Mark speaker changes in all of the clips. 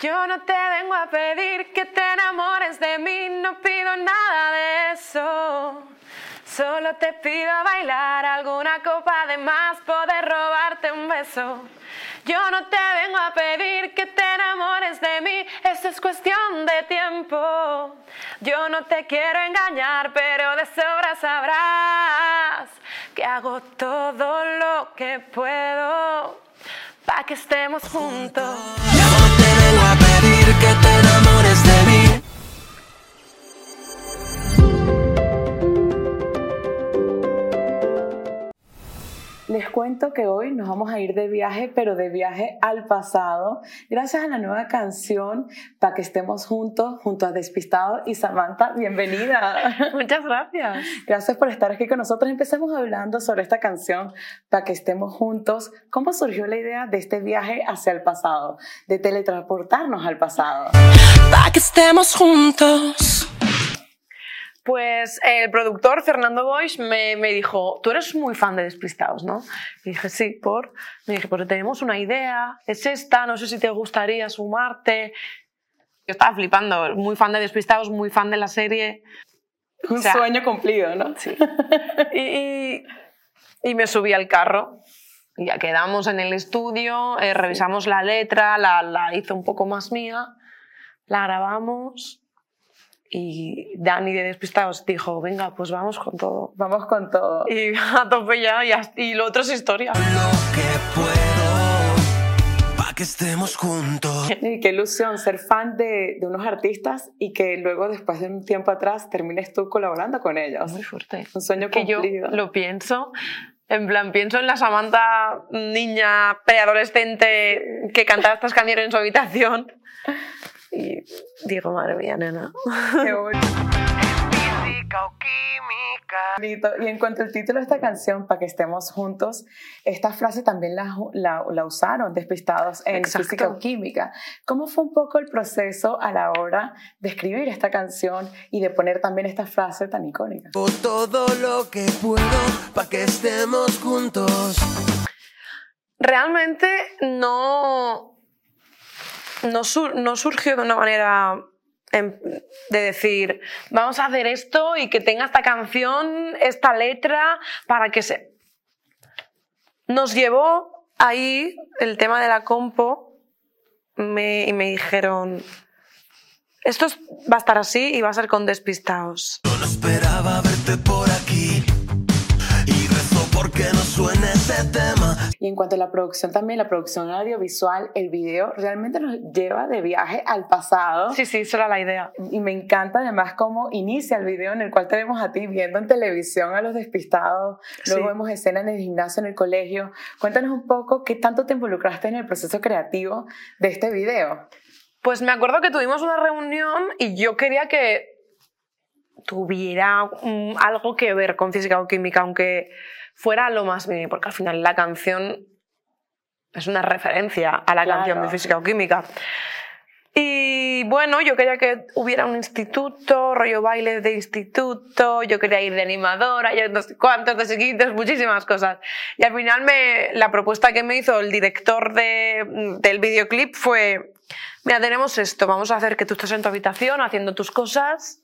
Speaker 1: Yo no te vengo a pedir que te enamores de mí, no pido nada de eso. Solo te pido bailar alguna copa de más, poder robarte un beso. Yo no te vengo a pedir que te enamores de mí, eso es cuestión de tiempo. Yo no te quiero engañar, pero de sobra sabrás que hago todo lo que puedo para que estemos juntos.
Speaker 2: Vengo a pedir que te enamores
Speaker 3: Les cuento que hoy nos vamos a ir de viaje, pero de viaje al pasado, gracias a la nueva canción para que estemos juntos, junto a Despistado y Samantha. Bienvenida.
Speaker 1: Muchas gracias.
Speaker 3: Gracias por estar aquí con nosotros. Empecemos hablando sobre esta canción para que estemos juntos. ¿Cómo surgió la idea de este viaje hacia el pasado, de teletransportarnos al pasado?
Speaker 2: Pa' que estemos juntos.
Speaker 1: Pues el productor Fernando Boix me, me dijo, tú eres muy fan de Despistados, ¿no? Y dije, sí, por. Me dije, pues tenemos una idea, es esta, no sé si te gustaría sumarte. Yo estaba flipando, muy fan de Despistados, muy fan de la serie.
Speaker 3: Un
Speaker 1: O sea,
Speaker 3: sueño cumplido, ¿no?
Speaker 1: Sí. Y, y- y me subí al carro. Ya quedamos en el estudio, eh, revisamos la letra, la, la hice un poco más mía, la grabamos y Dani de Despistados dijo, venga, pues vamos con todo.
Speaker 3: Vamos con todo.
Speaker 1: Y a tope ya, y, y lo otro es historia.
Speaker 2: Lo que puedo. Pa' que estemos juntos.
Speaker 3: Y qué ilusión ser fan de, de unos artistas y que luego, después de un tiempo atrás, termines tú colaborando con ellos.
Speaker 1: Muy fuerte.
Speaker 3: Un sueño
Speaker 1: Que yo
Speaker 3: cumplido.
Speaker 1: lo pienso, en plan, pienso en la Samantha, niña preadolescente que cantaba estas canciones en su habitación. Y digo, madre mía, nena.
Speaker 3: Qué bonito.
Speaker 2: Física o química.
Speaker 3: Bonito. Y en cuanto al título de esta canción, para que estemos juntos, esta frase también la, la, la usaron despistados en
Speaker 1: Exacto.
Speaker 3: física o química. ¿Cómo fue un poco el proceso a la hora de escribir esta canción y de poner también esta frase tan icónica?
Speaker 2: Hago todo lo que puedo pa' que estemos juntos.
Speaker 1: Realmente no, no, sur- no surgió de una manera em, de decir, vamos a hacer esto y que tenga esta canción, esta letra, para que se... Nos llevó ahí el tema de la compo y me dijeron, esto es- va a estar así y va a ser con despistados.
Speaker 2: No esperaba verte por aquí. Porque no suene ese tema.
Speaker 3: Y en cuanto a la producción también, la producción audiovisual, el video realmente nos lleva de viaje al pasado.
Speaker 1: Sí, sí, esa era la idea.
Speaker 3: Y me encanta además cómo inicia el video en el cual te vemos a ti viendo en televisión a los despistados, luego
Speaker 1: Sí.
Speaker 3: vemos escena en el gimnasio, en el colegio. Cuéntanos un poco qué tanto te involucraste en el proceso creativo de este video.
Speaker 1: Pues me acuerdo que tuvimos una reunión y yo quería que tuviera algo que ver con física o química, aunque fuera lo más mínimo, porque al final la canción es una referencia a la
Speaker 3: Claro.
Speaker 1: canción de física o química. Y bueno, yo quería que hubiera un instituto, rollo baile de instituto, yo quería ir de animadora, yo no sé cuántos, de seguidos, muchísimas cosas. Y al final me, la propuesta que me hizo el director de- del videoclip fue, mira, tenemos esto, vamos a hacer que tú estés en tu habitación haciendo tus cosas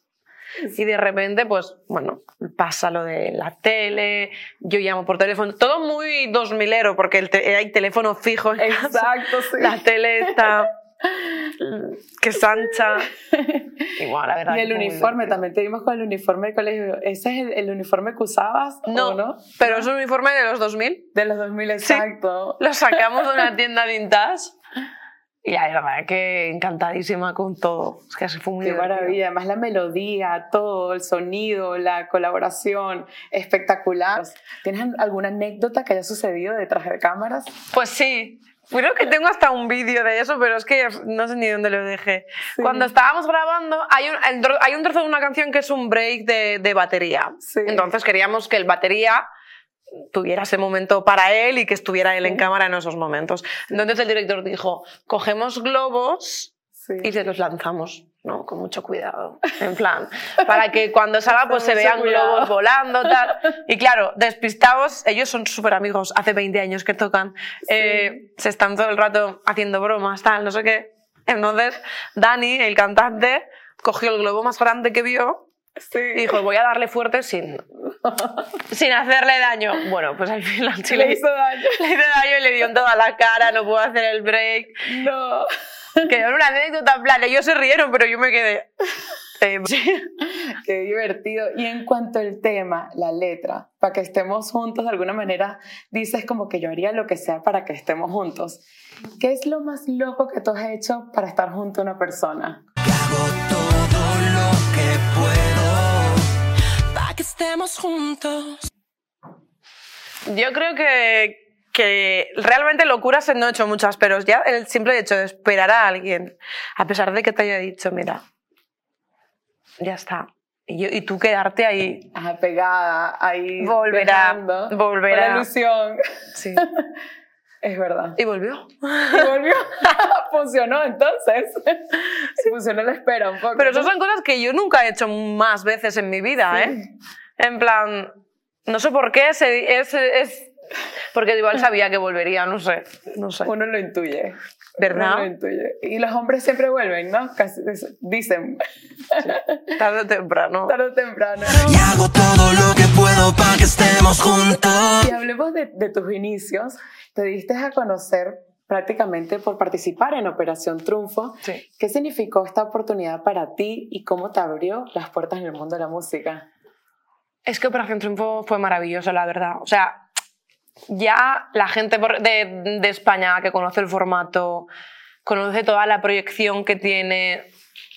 Speaker 1: y de repente, pues, bueno, pasa lo de la tele, yo llamo por teléfono, todo muy 2000ero porque el te- hay teléfono fijo en casa.
Speaker 3: Exacto, sí.
Speaker 1: La tele está que es ancha. Igual, la verdad.
Speaker 3: Y el uniforme, también te vimos con el uniforme del colegio. ¿Ese es el, el uniforme que usabas
Speaker 1: No,
Speaker 3: o no?
Speaker 1: pero es un uniforme de los 2000.
Speaker 3: De los 2000,
Speaker 1: Sí.
Speaker 3: exacto.
Speaker 1: Lo sacamos de una tienda vintage. Y la verdad que encantadísima con todo. Es que así fue muy
Speaker 3: Qué
Speaker 1: divertido.
Speaker 3: maravilla, además la melodía, todo, el sonido, la colaboración, espectacular. ¿Tienes alguna anécdota que haya sucedido detrás de cámaras?
Speaker 1: Pues sí. Creo que tengo hasta un vídeo de eso, pero es que no sé ni dónde lo dejé.
Speaker 3: Sí.
Speaker 1: Cuando estábamos grabando, hay un, hay un trozo de una canción que es un break de, de batería.
Speaker 3: Sí.
Speaker 1: Entonces queríamos que el batería tuviera ese momento para él y que estuviera él en cámara en esos momentos. Entonces el director dijo, cogemos globos
Speaker 3: Sí.
Speaker 1: y se los lanzamos, ¿no? Con mucho cuidado. En plan, para que cuando salga pues se vean
Speaker 3: cuidado.
Speaker 1: globos volando, tal. Y claro, despistados, ellos son súper amigos, hace 20 años que tocan, eh, se están todo el rato haciendo bromas, tal, no sé qué. Entonces, Dani, el cantante, cogió el globo más grande que vio
Speaker 3: Sí.
Speaker 1: y dijo, voy a darle fuerte sin, sin hacerle daño. Bueno, pues al final sí
Speaker 3: le hizo daño.
Speaker 1: le hizo daño y le dio en toda la cara, no pudo hacer el break.
Speaker 3: No.
Speaker 1: Que era una anécdota en plan, ellos se rieron, pero yo me quedé... eh,
Speaker 3: Qué divertido. Y en cuanto al tema, la letra, para que estemos juntos, de alguna manera dices como que yo haría lo que sea para que estemos juntos. ¿Qué es lo más loco que tú has hecho para estar junto a una persona?
Speaker 2: Estemos juntos.
Speaker 1: Yo creo que, que realmente locuras no he hecho muchas, pero ya el simple hecho de esperar a alguien, a pesar de que te haya dicho, mira, ya está. Y, yo- y tú quedarte ahí.
Speaker 3: Ajá, pegada, ahí.
Speaker 1: Volverá, volverá.
Speaker 3: la ilusión.
Speaker 1: Sí.
Speaker 3: Es verdad.
Speaker 1: Y volvió.
Speaker 3: Y volvió. Funcionó entonces. Funcionó la espera un poco.
Speaker 1: Pero esas son cosas que yo nunca he hecho más veces en mi vida, ¿eh? En plan, no sé por qué, se- es, es, porque igual sabía que volvería, no sé, no sé.
Speaker 3: Uno lo intuye.
Speaker 1: ¿Verdad?
Speaker 3: Uno lo intuye. Y los hombres siempre vuelven, ¿no? Casi dicen,
Speaker 1: Tarde o temprano.
Speaker 3: tarde o temprano.
Speaker 2: Y hago todo lo que puedo para que estemos juntos.
Speaker 3: Y hablemos de, de tus inicios. Te diste a conocer prácticamente por participar en Operación Triunfo.
Speaker 1: Sí.
Speaker 3: ¿Qué significó esta oportunidad para ti y cómo te abrió las puertas en el mundo de la música?
Speaker 1: Es que Operación Triunfo fue maravilloso, la verdad. O sea, ya la gente de, de España que conoce el formato, conoce toda la proyección que tiene,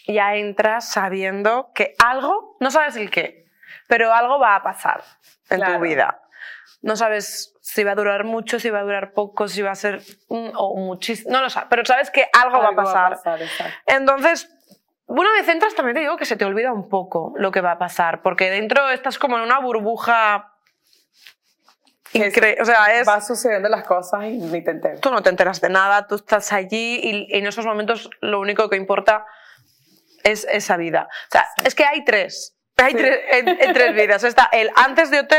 Speaker 1: ya entras sabiendo que algo, no sabes el qué, pero algo va a pasar en
Speaker 3: Claro.
Speaker 1: tu vida. No sabes si va a durar mucho, si va a durar poco, si va a ser mm, o muchísimo, no lo sabes, pero sabes que algo, va a pasar.
Speaker 3: exacto.
Speaker 1: Entonces, una vez entras, también te digo que se te olvida un poco lo que va a pasar, porque dentro estás como en una burbuja.
Speaker 3: Es-
Speaker 1: incre- o sea, es.
Speaker 3: Van sucediendo las cosas y ni te enteras.
Speaker 1: Tú no te enteras de nada, tú estás allí y, y en esos momentos lo único que importa es esa vida. O sea, es que hay tres. Hay
Speaker 3: Sí.
Speaker 1: tres, en, en tres vidas. Está el antes de OT,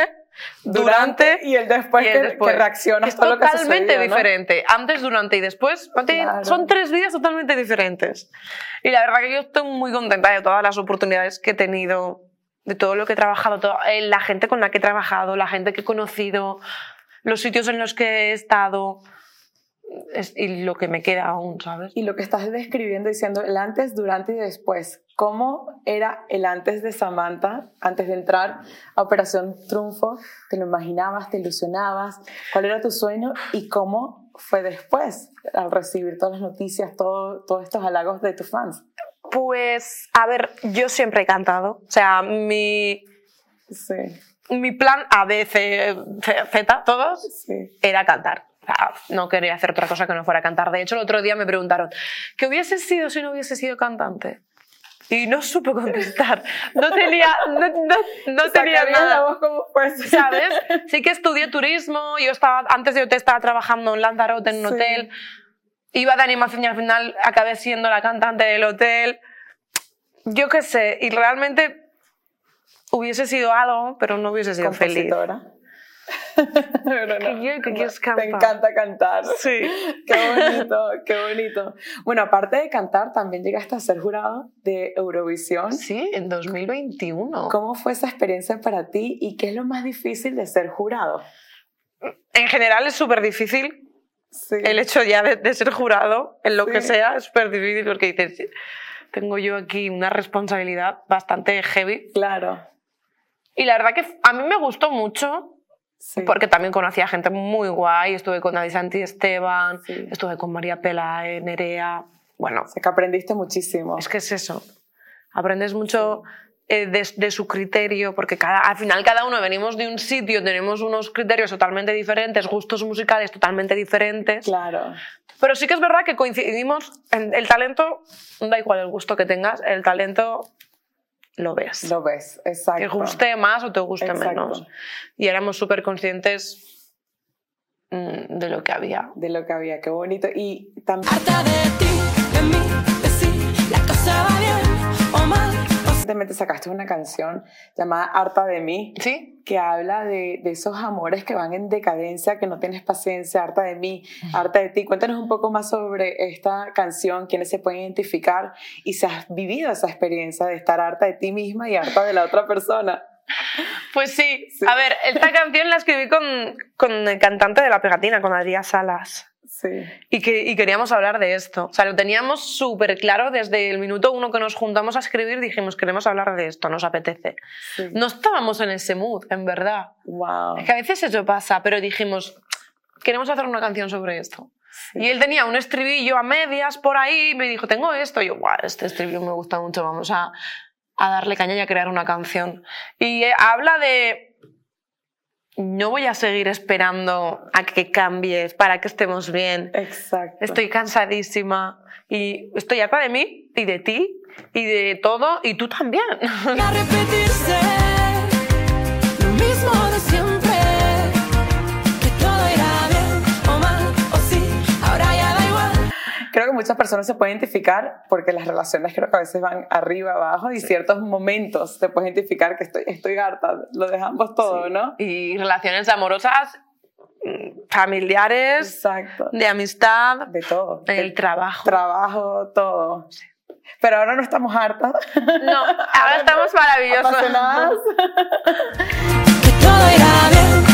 Speaker 1: durante
Speaker 3: y el después,
Speaker 1: y el
Speaker 3: que,
Speaker 1: después.
Speaker 3: que reaccionas
Speaker 1: Es
Speaker 3: todo lo que
Speaker 1: totalmente
Speaker 3: sucedió, ¿no?
Speaker 1: diferente. Antes, durante y después.
Speaker 3: Claro.
Speaker 1: Son tres vidas totalmente diferentes. Y la verdad que yo estoy muy contenta de todas las oportunidades que he tenido, de todo lo que he trabajado, todo- eh, la gente con la que he trabajado, la gente que he conocido, los sitios en los que he estado es- y lo que me queda aún, ¿sabes?
Speaker 3: Y lo que estás describiendo, diciendo el antes, durante y después. ¿Cómo era el antes de Samantha, antes de entrar a Operación Triunfo? ¿Te lo imaginabas, te ilusionabas? ¿Cuál era tu sueño? ¿Y cómo fue después, al recibir todas las noticias, todo, todos estos halagos de tus fans?
Speaker 1: Pues, a ver, yo siempre he cantado. O sea, mi,
Speaker 3: Sí,
Speaker 1: mi plan A, B, C, C, Z, todos,
Speaker 3: sí.
Speaker 1: era cantar. Sea, no quería hacer otra cosa que no fuera cantar. De hecho, el otro día me preguntaron, ¿qué hubiese sido si no hubiese sido cantante? Y no supe contestar. No tenía, no, no, no tenía nada.
Speaker 3: voz como fuese.
Speaker 1: ¿Sabes? Sí que estudié turismo, yo estaba, antes de OT estaba trabajando en Lanzarote en un
Speaker 3: Sí.
Speaker 1: hotel, iba de animación y al final acabé siendo la cantante del hotel. Yo qué sé, y realmente hubiese sido algo, pero no hubiese sido feliz.
Speaker 3: Pero no,
Speaker 1: Que yo- que
Speaker 3: no,
Speaker 1: quieres
Speaker 3: Te encanta cantar.
Speaker 1: Sí.
Speaker 3: Qué bonito, qué bonito. Bueno, aparte de cantar, también llegaste a ser jurado de Eurovisión.
Speaker 1: Sí, en 2021.
Speaker 3: ¿Cómo fue esa experiencia para ti y qué es lo más difícil de ser jurado?
Speaker 1: En general es súper difícil
Speaker 3: Sí.
Speaker 1: el hecho ya de, de ser jurado en lo que
Speaker 3: Sí.
Speaker 1: sea, es súper difícil porque dices, tengo yo aquí una responsabilidad bastante heavy.
Speaker 3: Claro.
Speaker 1: Y la verdad que a mí me gustó mucho
Speaker 3: Sí.
Speaker 1: porque también conocí a gente muy guay. Estuve con David Santi Esteban,
Speaker 3: Sí.
Speaker 1: estuve con María Pelae, Nerea. Bueno,
Speaker 3: O sea, que aprendiste muchísimo.
Speaker 1: es que es eso. Aprendes mucho eh, de, de su criterio, porque cada, al final cada uno venimos de un sitio, tenemos unos criterios totalmente diferentes, gustos musicales totalmente diferentes.
Speaker 3: Claro.
Speaker 1: Pero sí que es verdad que coincidimos en el talento, da igual el gusto que tengas, el talento lo ves.
Speaker 3: Lo ves, exacto.
Speaker 1: te guste más o te guste
Speaker 3: Exacto.
Speaker 1: menos. Y éramos súper conscientes mm, de lo que había.
Speaker 3: De lo que había, qué bonito. Y también
Speaker 2: Harta de ti, de mí, de sí, la cosa va bien o mal.
Speaker 3: Recientemente sacaste una canción llamada Harta de mí,
Speaker 1: ¿Sí?
Speaker 3: que habla de, de esos amores que van en decadencia, que no tienes paciencia, harta de mí, harta de ti. Cuéntanos un poco más sobre esta canción, quiénes se pueden identificar y si has vivido esa experiencia de estar harta de ti misma y harta de la otra persona.
Speaker 1: Pues sí.
Speaker 3: Sí.
Speaker 1: A ver, esta canción la escribí con, con el cantante de La Pegatina, con Adrián Salas.
Speaker 3: Sí,
Speaker 1: Y, que, y queríamos hablar de esto. O sea, lo teníamos súper claro desde el minuto uno que nos juntamos a escribir. Dijimos, queremos hablar de esto, nos apetece.
Speaker 3: sí.
Speaker 1: No estábamos en ese mood, en verdad.
Speaker 3: Wow.
Speaker 1: Es que a veces eso pasa, pero dijimos, queremos hacer una canción sobre esto.
Speaker 3: Sí.
Speaker 1: Y él tenía un estribillo a medias por ahí y me dijo, tengo esto. Y yo, guau, este estribillo me gusta mucho, vamos a, a darle caña y a crear una canción. Y eh, habla de, no voy a seguir esperando a que cambies para que estemos bien.
Speaker 3: Exacto.
Speaker 1: Estoy cansadísima y estoy harta de mí y de ti y de todo y tú también.
Speaker 2: a repetirse lo mismo de siempre.
Speaker 3: Creo que muchas personas se pueden identificar porque las relaciones creo que a veces van arriba, abajo y ciertos momentos te puedes identificar que estoy, estoy harta, lo dejamos todo, ¿no?
Speaker 1: Y relaciones amorosas, mm, familiares,
Speaker 3: Exacto.
Speaker 1: de amistad,
Speaker 3: De todo.
Speaker 1: el trabajo.
Speaker 3: trabajo, todo. Pero ahora no estamos hartas.
Speaker 1: No, ahora estamos maravillosos.
Speaker 3: apasionadas.
Speaker 2: Que todo irá bien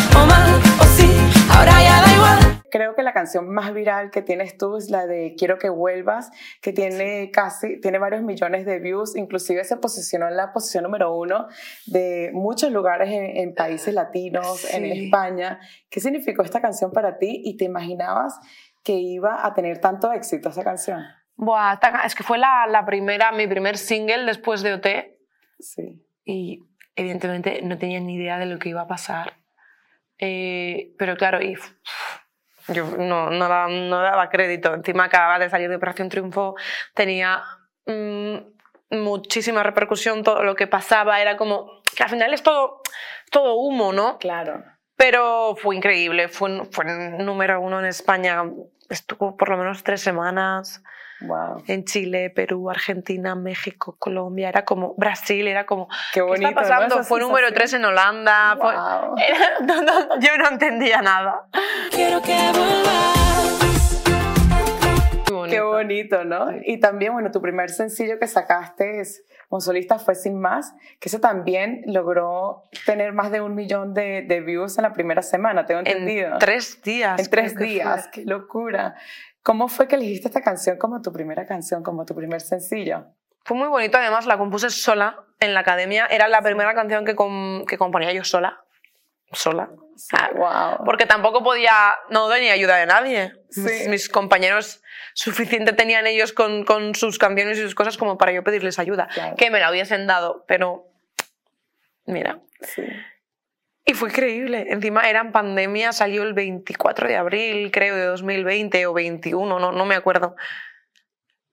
Speaker 3: Creo que la canción más viral que tienes tú es la de Quiero que vuelvas, que tiene casi, tiene varios millones de views, inclusive se posicionó en la posición número uno de muchos lugares en, en países latinos, en
Speaker 1: Sí.
Speaker 3: España. ¿Qué significó esta canción para ti y te imaginabas que iba a tener tanto éxito esa canción?
Speaker 1: Buah, es que fue la, la primera, mi primer single después de OT
Speaker 3: Sí.
Speaker 1: y evidentemente no tenía ni idea de lo que iba a pasar. Eh, pero claro, y yo no, no, daba, no daba crédito. Encima acababa de salir de Operación Triunfo, tenía mm, muchísima repercusión todo lo que pasaba. Era como que al final es todo, todo humo, ¿no?
Speaker 3: Claro.
Speaker 1: Pero fue increíble, fue, fue número uno en España. Estuvo por lo menos tres semanas
Speaker 3: Wow.
Speaker 1: en Chile, Perú, Argentina, México, Colombia. Era como Brasil, era como.
Speaker 3: Qué bonito.
Speaker 1: ¿Qué está pasando?
Speaker 3: ¿no?
Speaker 1: Fue número
Speaker 3: sensación.
Speaker 1: tres en Holanda. fue-
Speaker 3: Wow.
Speaker 1: era- no, no, yo no entendía nada.
Speaker 2: Quiero que vuelvas.
Speaker 1: Muy
Speaker 3: Qué
Speaker 1: bonito.
Speaker 3: bonito, ¿no?
Speaker 1: Sí.
Speaker 3: Y también, bueno, tu primer sencillo que sacaste es como solista fue Sin Más, que eso también logró tener más de un millón de, de views en la primera semana, tengo entendido.
Speaker 1: En tres días.
Speaker 3: En tres días,
Speaker 1: fue.
Speaker 3: qué locura. ¿Cómo fue que elegiste esta canción como tu primera canción, como tu primer sencillo?
Speaker 1: Fue muy bonito, además la compuse sola en la academia. Era la primera canción que, com- que componía yo sola. Sola. Ah,
Speaker 3: wow.
Speaker 1: Porque tampoco podía, no tenía ayuda de nadie.
Speaker 3: Sí.
Speaker 1: Mis, mis compañeros suficiente tenían ellos con, con sus canciones y sus cosas como para yo pedirles ayuda.
Speaker 3: Claro.
Speaker 1: Que me la hubiesen dado, pero mira.
Speaker 3: Sí.
Speaker 1: Y fue increíble. Encima era en pandemia, salió el 24 de abril, creo, de 2020 o 21, no, no me acuerdo.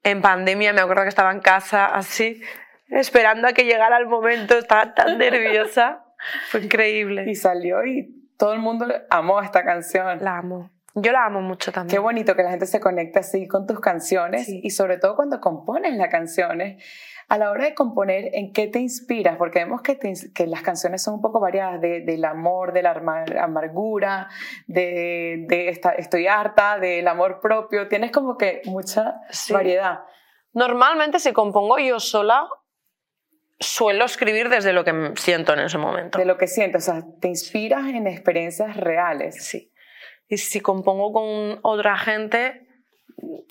Speaker 1: En pandemia me acuerdo que estaba en casa así, esperando a que llegara el momento, estaba tan nerviosa. Fue increíble.
Speaker 3: Y salió y todo el mundo amó esta canción.
Speaker 1: La amo. Yo la amo mucho
Speaker 3: Qué
Speaker 1: también.
Speaker 3: bonito que la gente se conecte así con tus canciones
Speaker 1: Sí.
Speaker 3: y sobre todo cuando compones las canciones. A la hora de componer, ¿en qué te inspiras? Porque vemos que, te que las canciones son un poco variadas, de- del amor, de la amargura, de, de esta- estoy harta, del amor propio. Tienes como que mucha
Speaker 1: Sí.
Speaker 3: variedad.
Speaker 1: Normalmente si compongo yo sola, suelo escribir desde lo que siento en ese momento.
Speaker 3: De lo que sientes, o sea, te inspiras en experiencias reales.
Speaker 1: Sí. Y si compongo con otra gente,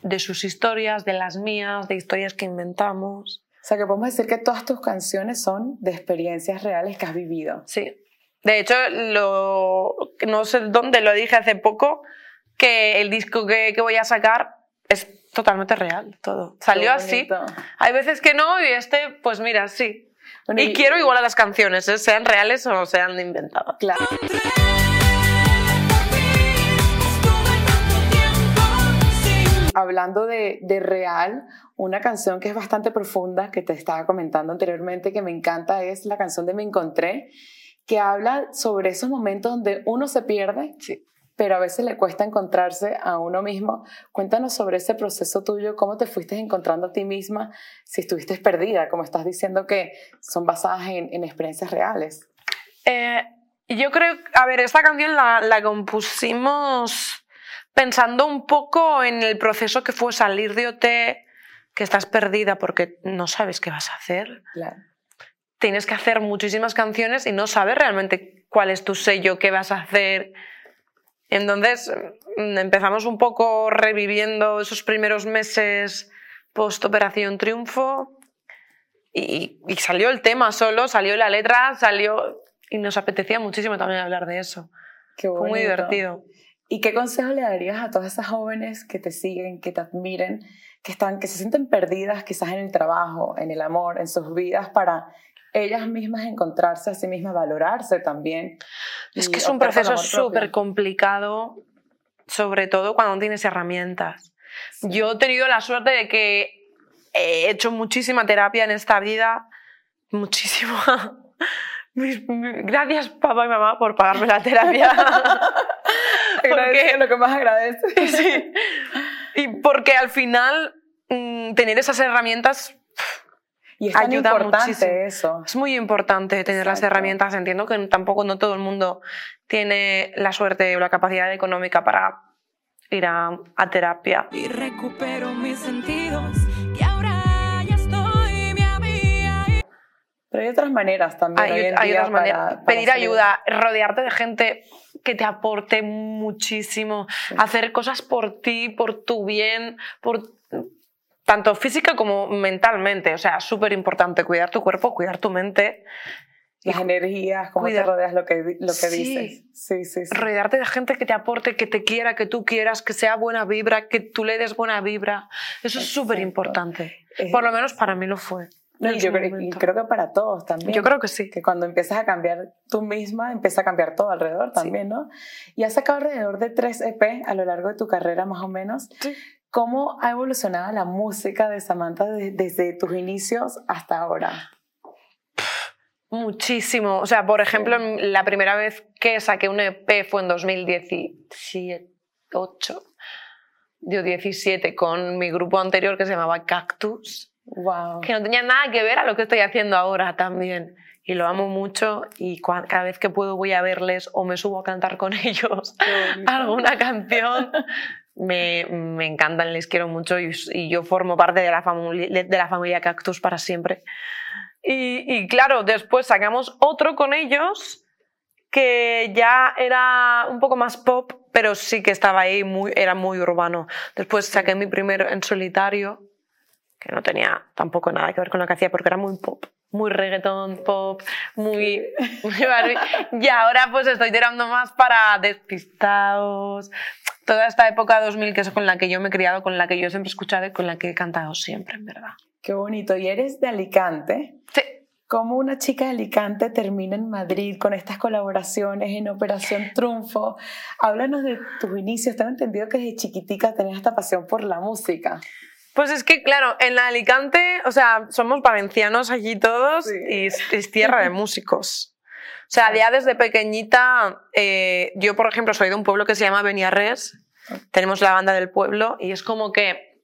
Speaker 1: de sus historias, de las mías, de historias que inventamos.
Speaker 3: O sea, que podemos decir que todas tus canciones son de experiencias reales que has vivido.
Speaker 1: Sí. De hecho, lo, no sé dónde lo dije hace poco, que el disco que, que voy a sacar es totalmente real, todo. Salió así. Hay veces que no y este, pues mira, sí.
Speaker 3: Bueno,
Speaker 1: y quiero igual a las canciones, ¿eh? sean reales o sean inventadas.
Speaker 3: Claro. Hablando de, de real, una canción que es bastante profunda, que te estaba comentando anteriormente, que me encanta, es la canción de Me Encontré, que habla sobre esos momentos donde uno se pierde
Speaker 1: Sí.
Speaker 3: pero a veces le cuesta encontrarse a uno mismo. Cuéntanos sobre ese proceso tuyo, cómo te fuiste encontrando a ti misma, si estuviste perdida, como estás diciendo que son basadas en, en experiencias reales.
Speaker 1: Eh, yo creo, a ver, esta canción la, la compusimos pensando un poco en el proceso que fue salir de OT, que estás perdida porque no sabes qué vas a hacer.
Speaker 3: Claro.
Speaker 1: Tienes que hacer muchísimas canciones y no sabes realmente cuál es tu sello, qué vas a hacer. Entonces mm, empezamos un poco reviviendo esos primeros meses post Operación Triunfo y, y salió el tema solo, salió la letra, salió y nos apetecía muchísimo también hablar de eso.
Speaker 3: Qué
Speaker 1: Fue muy divertido.
Speaker 3: ¿Y qué consejo le darías a todas esas jóvenes que te siguen, que te admiren, que, están, que se sienten perdidas quizás en el trabajo, en el amor, en sus vidas, para ellas mismas encontrarse a sí mismas, valorarse también?
Speaker 1: Es que es un proceso súper complicado, sobre todo cuando no tienes herramientas.
Speaker 3: Sí.
Speaker 1: Yo he tenido la suerte de que he hecho muchísima terapia en esta vida, muchísima. Gracias papá y mamá por pagarme la terapia. Porque,
Speaker 3: lo que más agradece.
Speaker 1: sí. Y porque al final mm, tener esas herramientas
Speaker 3: Y es tan
Speaker 1: Ayuda
Speaker 3: importante
Speaker 1: muchísimo.
Speaker 3: eso.
Speaker 1: Es muy importante tener las
Speaker 3: Exacto.
Speaker 1: herramientas. Entiendo que tampoco no todo el mundo tiene la suerte o la capacidad económica para ir a, a terapia.
Speaker 2: y recupero mis sentidos
Speaker 3: Pero hay otras maneras también. hoy
Speaker 1: Hay,
Speaker 3: en
Speaker 1: hay
Speaker 3: día
Speaker 1: otras maneras.
Speaker 3: para- para
Speaker 1: Pedir
Speaker 3: salir.
Speaker 1: ayuda, rodearte de gente que te aporte muchísimo,
Speaker 3: Sí.
Speaker 1: hacer cosas por ti, por tu bien, por tanto física como mentalmente. O sea, súper importante cuidar tu cuerpo, cuidar tu mente.
Speaker 3: Las energías, cómo
Speaker 1: Cuidar.
Speaker 3: te rodeas, lo que, lo que
Speaker 1: Sí.
Speaker 3: dices. Sí, sí, sí.
Speaker 1: rodearte de gente que te aporte, que te quiera, que tú quieras, que sea buena vibra, que tú le des buena vibra. Eso es súper importante. Por lo menos para mí lo fue.
Speaker 3: No, yo creo, y creo que para todos también.
Speaker 1: Yo creo que sí.
Speaker 3: que cuando empiezas a cambiar tú misma, empieza a cambiar todo alrededor también, ¿no? Y has sacado alrededor de tres EP a lo largo de tu carrera, más o menos.
Speaker 1: Sí.
Speaker 3: ¿Cómo ha evolucionado la música de Samantha de- desde tus inicios hasta ahora?
Speaker 1: Muchísimo. O sea, por ejemplo, la primera vez que saqué un EP fue en 2017, 8, dio 17, con mi grupo anterior que se llamaba Cactus,
Speaker 3: Wow.
Speaker 1: que no tenía nada que ver a lo que estoy haciendo ahora también. Y lo amo mucho y cada vez que puedo voy a verles o me subo a cantar con ellos alguna canción. Me, me encantan, les quiero mucho y, y yo formo parte de la, de la familia Cactus para siempre. Y, y claro, después sacamos otro con ellos que ya era un poco más pop, pero sí que estaba ahí, muy, era muy urbano. Después saqué mi primero en solitario, que no tenía tampoco nada que ver con lo que hacía porque era muy pop, muy reggaetón, pop, muy... muy Barbie. y ahora pues estoy tirando más para despistados, toda esta época 2000 que es con la que yo me he criado, con la que yo siempre he escuchado y con la que he cantado siempre, en verdad.
Speaker 3: Qué bonito. Y eres de Alicante.
Speaker 1: Sí.
Speaker 3: ¿Cómo una chica de Alicante termina en Madrid con estas colaboraciones en Operación Triunfo? Háblanos de tus inicios. Tengo entendido que desde chiquitica tenías esta pasión por la música.
Speaker 1: Pues es que, claro, en la Alicante, o sea, somos valencianos allí todos
Speaker 3: Sí.
Speaker 1: y es, tierra de músicos. O sea, ya desde pequeñita, eh, yo, por ejemplo, soy de un pueblo que se llama Beniarrés, tenemos la banda del pueblo y es como que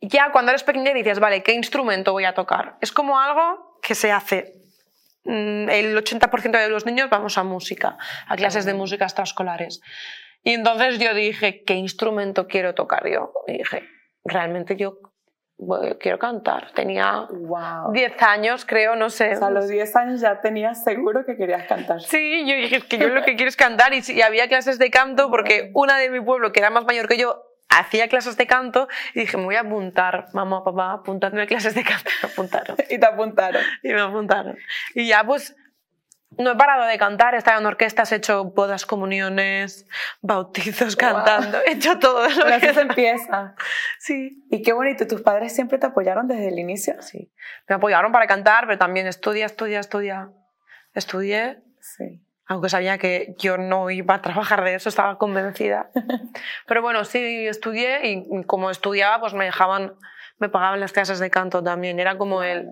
Speaker 1: ya cuando eres pequeña dices, vale, ¿qué instrumento voy a tocar? Es como algo que se hace. Mm, El 80% de los niños vamos a música, a clases de música extraescolares. Y entonces yo dije, ¿qué instrumento quiero tocar yo? Y dije, realmente yo bueno, quiero cantar. Tenía
Speaker 3: Wow.
Speaker 1: 10 años, creo, no sé.
Speaker 3: O sea, a los 10 años ya tenías seguro que querías cantar.
Speaker 1: Sí, yo dije que yo lo que quiero es cantar y, y había clases de canto porque una de mi pueblo, que era más mayor que yo, hacía clases de canto y dije, me voy a apuntar, mamá, papá, apuntadme a clases de canto. Me apuntaron.
Speaker 3: Y te apuntaron.
Speaker 1: Y me apuntaron. Y ya pues no he parado de cantar, he estado en orquestas, he hecho bodas, comuniones, bautizos
Speaker 3: Wow.
Speaker 1: cantando, he hecho todo lo
Speaker 3: Pero
Speaker 1: que...
Speaker 3: se empieza.
Speaker 1: Sí.
Speaker 3: Y qué bonito. ¿Tus padres siempre te apoyaron desde el inicio?
Speaker 1: Sí. Me apoyaron para cantar, pero también estudia, estudia, estudia. Estudié,
Speaker 3: Sí.
Speaker 1: aunque sabía que yo no iba a trabajar de eso, estaba convencida. Pero bueno, sí, estudié y como estudiaba, pues me dejaban, me pagaban las clases de canto también. Era como el...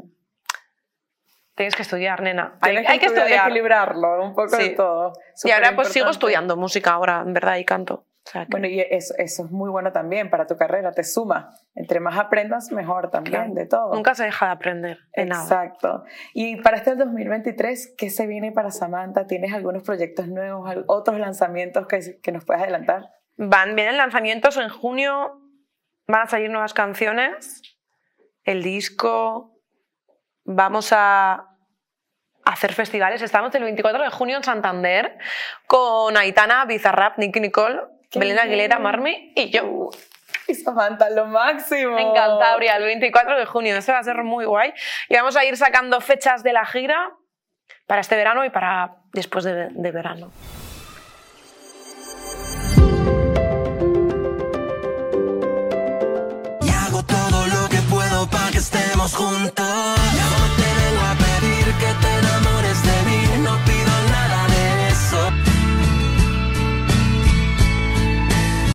Speaker 1: Tienes que estudiar, nena. Hay,
Speaker 3: Tienes
Speaker 1: hay que estudiar.
Speaker 3: equilibrarlo, un poco de
Speaker 1: Sí.
Speaker 3: todo.
Speaker 1: Y
Speaker 3: Súper
Speaker 1: ahora pues sigo
Speaker 3: importante.
Speaker 1: estudiando música ahora, en verdad, y canto. O sea, que-
Speaker 3: Bueno, y eso, eso es muy bueno también para tu carrera, te suma. Entre más aprendas, mejor también, de todo.
Speaker 1: nunca se deja de aprender de nada.
Speaker 3: Exacto. Y para este 2023, ¿qué se viene para Samantha? ¿Tienes algunos proyectos nuevos, otros lanzamientos que, que nos puedas adelantar?
Speaker 1: Van, vienen lanzamientos en junio, van a salir nuevas canciones, el disco, vamos a hacer festivales. Estamos el 24 de junio en Santander con Aitana, Bizarrap, Nicky Nicole, Belén Aguilera. Marmi y yo.
Speaker 3: Y Samantha, lo máximo.
Speaker 1: En Cantabria, el 24 de junio. Eso va a ser muy guay. Y vamos a ir sacando fechas de la gira para este verano y para después de, de verano.
Speaker 4: Estemos juntos.